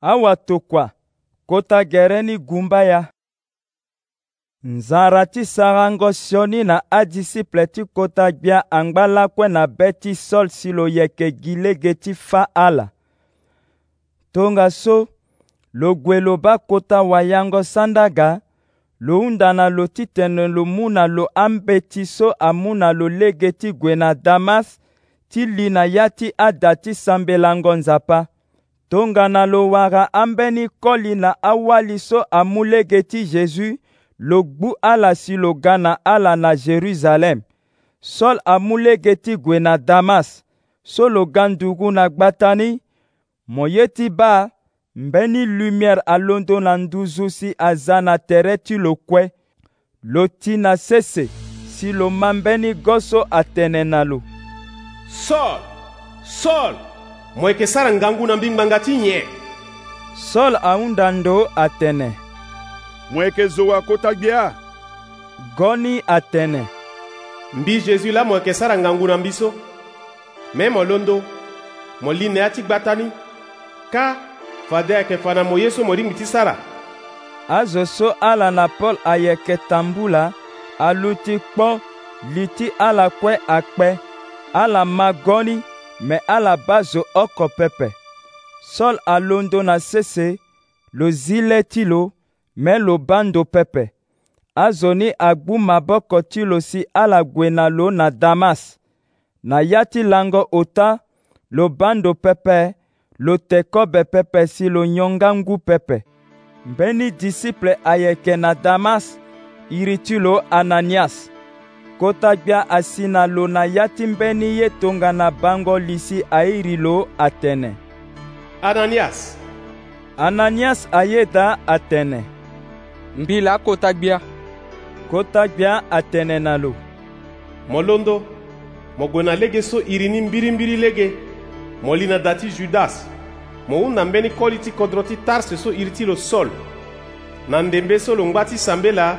awa tokua kota gere ni gumba ya nzara ti sarango sioni na adisiple ti kota gbia angba lakue na be ti sol si lo yeke gi lege ti fâ ala tongaso lo gue lo bâ kota wayango sandaga lo hunda na lo titene lo mu na lo ambe ti so amu na lo lege ti gue na damas ti li na ya ti ada ti sambelango nzapa tongana lo wara ambeni koli na awali so amulege ti jésus lo gbu ala si lo ga na ala na jérusalem sol amulege ti gue na damas so lo ga ndugu na gbata ni mo ye ti ba mbeni lumière alondo na nduzu si aza na tere ti lo kue lo ti na sese si lo ma mbeni go so atene na lo saul saul mweke sara ngangu na mbingba ti nye sol ahunda ndo atene mweke zo akota gbia goni atene mbi jésus la mo yeke sara ngangu na mbiso me mo londo mo li na ya ti gba tani ka fade ayeke fa na mo ye so mo lingbi ti sara azo so ala na paul ayeke tambu la alu ti kpo li ti ala kue akpe ala ma goni me alaba zo oko pepe sɔl alondo na sese lo zi lɛ ti lo me lo bando pepe azo ni agbu maboko ti lo si ala gue na lo na damas na ya ti lango ota lo bando pepe lo te kobe pepe si lo nyonga ngu pepe mbeni disiple ayeke na damas iri ti lo ananias kota gbia asi na lo na ya ti mbeni ye tongana bango lisi airi lo atene ananias ananias aye da atene mbi la kota gbia kota gbia atene na lo mo londo mo gue na lege so iri ni mbirimbiri lege mo li na da ti judas mo hunda mbeni koli ti kodro ti tarse so iri ti lo saul na ndembe so lo ngba ti sambe la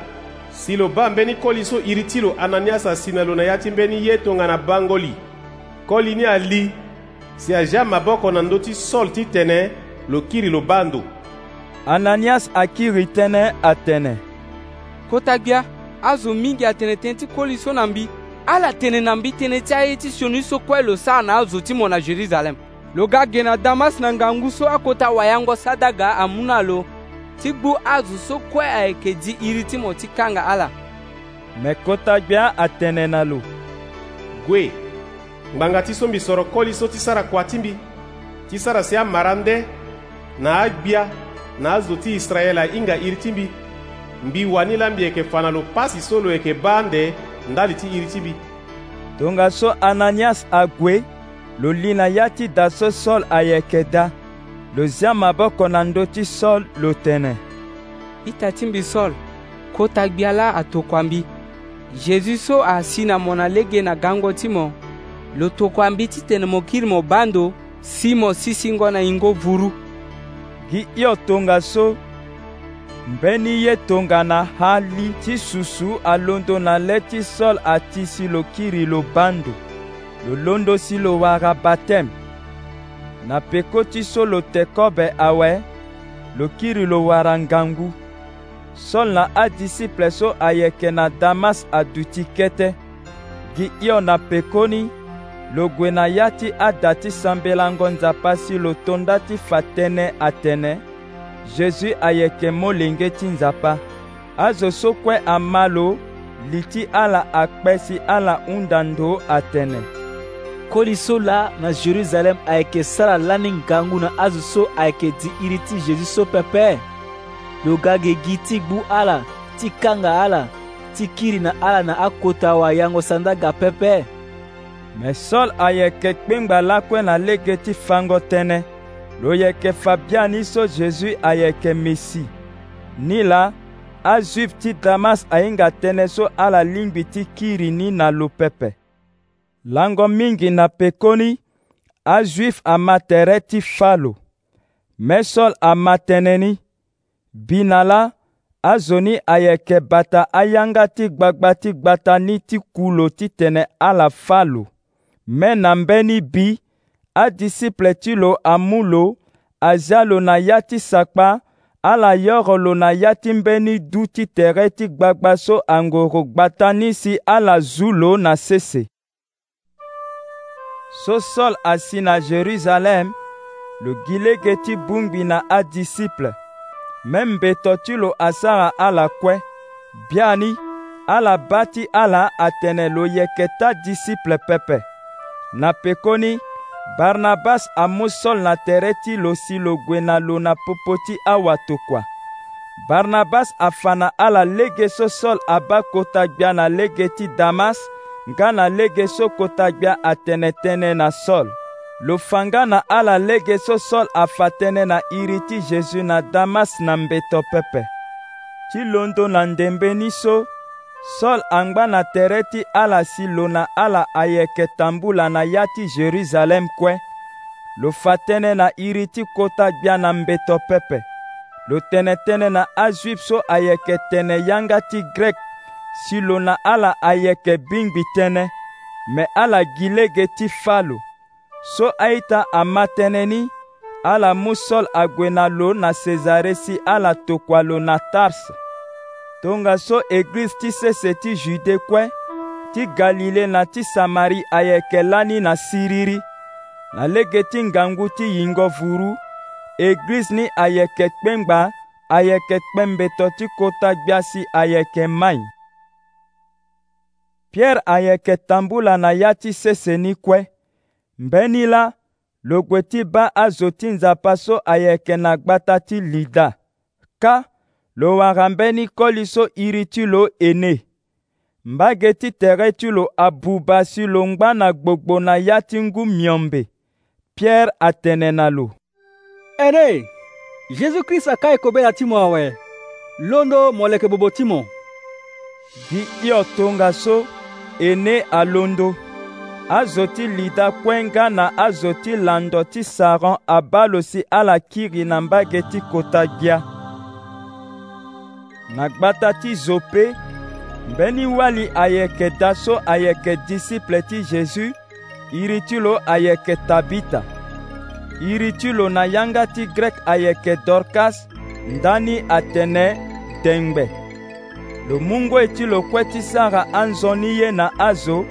si lo baa mbeni koli so iri ti lo ananiasa sina lo na ya ti mbeni ye tongana bango li koli ni ali si azia maboko na ndö ti sɔl titene lo kiri lo baa ndo ananias akiri tënë atene kota gbia azo mingi atene tënë ti koli so na mbi ala tene na mbi tënë ti aye ti sioni so kue lo sara na azo ti mo na jérusalem lo ga ge na damas na ngangu so akota wayango sadaga amû na lo tigbuo azụ sokwe a ekeji iri timoti kanga ala mekota gbia atene na lo gue ngbanga ti so mbi soro koli so ti sara kua ti mbi ti sara si amara nde na agbia na azo ti israela hinga iri ti mbi mbi wani la mbi yeke fa na lo pasi so lo yeke ba ande ndali ti iri ti mbi tongaso ananias ague lo li na ya ti daso saul ayeke da lozia maboko na ndö ti so lo tene i ta ti mbi sol kota gbia la atokuambi jésus so asi na mo na lege na gango ti mo lo tokuambi titene mo kiri mo bando si mo sisingo na hingo vuru gi hio tongaso mbeni ye tongana hali ti susu alondo na le ti sol ati si lo kiri lo bando lo londo si lo wara bateme na peko ti so lo teko be awe lo kiri lo wara ngangu sol na adisiple so ayeke na damas aduti kete gi hio na pekoni lo gue na ya ti ada ti sambelango nzapa si lo tonda ti fa tënë atënë jésus ayeke molenge ti nzapa azo so kue ama lo li ti ala akpe si ala hunda ndo atene koli so la na jerusalem ayeke sara lani ngangu na azo so ayeke di iri ti jésus so pepe lo ga ge gi ti gbu ala ti kanga ala ti kiri na ala na akota wayango sandaga pepe me saul ayeke kpengba lakue na lege ti fango tënë lo yeke fa bia ni so jésus ayeke mesi ni la azuive ti damas ahinga tënë so ala lingbi ti kiri ni na lo pepe lango mingi na pekoni azwif amatere ti falo mê sol amatene ni bina la azo ni ayeke bata ayanga ti gbagba ti gbata ni ti kulo titene ala fâ lo mê na mbeni bi adisiple ti lo amu lo azia lo na ya ti sakpa ala yoro lo na ya ti mbeni du ti tere ti gbagba so angoro gbata ni si ala zu lo na sese so sol asi na jérusalem lo gi ge ti gbungbi na adisiple mê mbeto ti lo asara ala kue bia ni ala ba ti ala atene lo yeke ta disiple pepe na pekoni barnabas amu sol na tere ti lo si lo gue na lo na popo ti awatokua barnabas afa na ala lege so sol abâ kota gbia na lege ti damas nga na lege so kota gbia atënëtënë na sɔl lofanga na ala lege so sɔl afa tënë na iri ti zezu na damas na mbeto pepe ti londo na ndembeni so sɔl angba na tere ti ala si lo na ala ayeke tambula na ya ti jerusalem kue lo fa tënë na iri ti kota gbia na mbeto pepe lo tënëtënë na azwip so ayeke tene yanga ti grek si lona ala ayeke gbingbi tënë me ala gi lege ti fâ lo so aita ama tënë ni ala mu sol ague na lo na sezare si ala tokua lo na tarse tongaso eglize ti sese ti jude kue ti galile na ti samari ayeke lani na siriri na lege ti ngangu ti yingo vuru eglize ni ayeke kpengba ayeke kpe mbeto ti kota gbia si ayeke mai Pierre ayeke tambula na ya ti sese ni kue mbeni la lo gue ti ba azo ti nzapa so ayeke na gba ta ti lida ka lo wara mbeni koli so iri ti lo ene mbage ti tere ti lo abuba si lo ngbâ na gbogbo na ya ti ngu miombe pierre atene na lo ene jésus-christ aka e kobela ti mo awe londo mo yeke bobo ti mo gi hio tongaso ene alondo azo ti lida kuenga na azo ti lando ti saron abalo si ala kiri na mbage ti kota gia na gbata ti zo pe mbeni wali ayeke da so ayeke disiple ti jésus iri ti lo ayeke tabita iri ti lo na yanga ti grek ayeke dorkas ndani atene dengbe lomungu e ti lokue ti sara anzoni ye na azo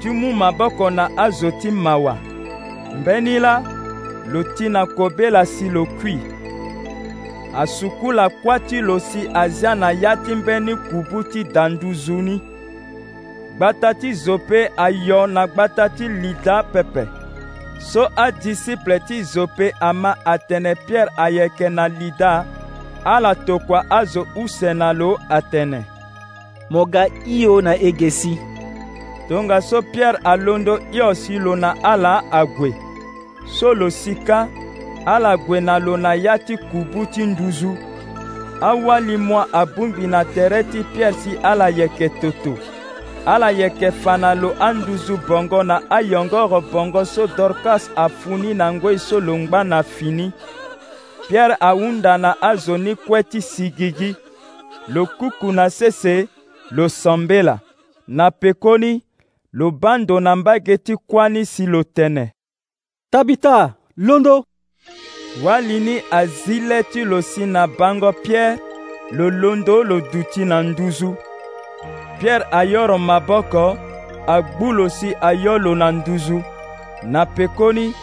ti mu maboko na azo ti mawa mbeni la lo ti na kobela si lo kui asuku lakua ti lo si azia na ya ti mbeni kubu ti danduzu ni gbata ti zo mpe ayo na gbata ti lida pepe so adisiple ti zo mpe ama atene pierre ayeke na lida ala tokua azo use na lo atene mo ga io na ege si tonga so pierre alondo iosi lo na ala ague so lo sika ala gue na lo na ya ti kubu ti nduzu awali mua abungbi na tere ti pierre si ala yeke toto ala yeke fa na lo anduzu bongo na ayongoro bongo so dorcas afuni na ngoi so lo ngba na fini pierre ahunda na azo ni kue ti sigigi lo kuku na sese losambela na pekoni lobando na mbage ti kuani si lo tene tabita londo walini azile ti lo si na bango pierre lo londo lo duti na nduzu pierre ayoro maboko agbu lo si ayo lo na nduzu na pekoni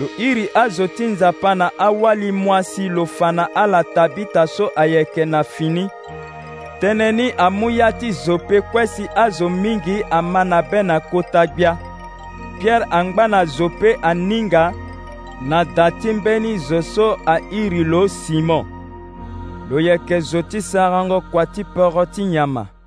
lo iri azo ti nzapa na awali mwasi lo fa na ala tabita so ayeke na fini tënë ni amu ya ti zo pe kue si azo mingi amana be na kota gbia pierre angba na zo pe aninga na da ti mbeni zo so airi lo simon lo yeke zo ti sarango kua ti poro ti nyama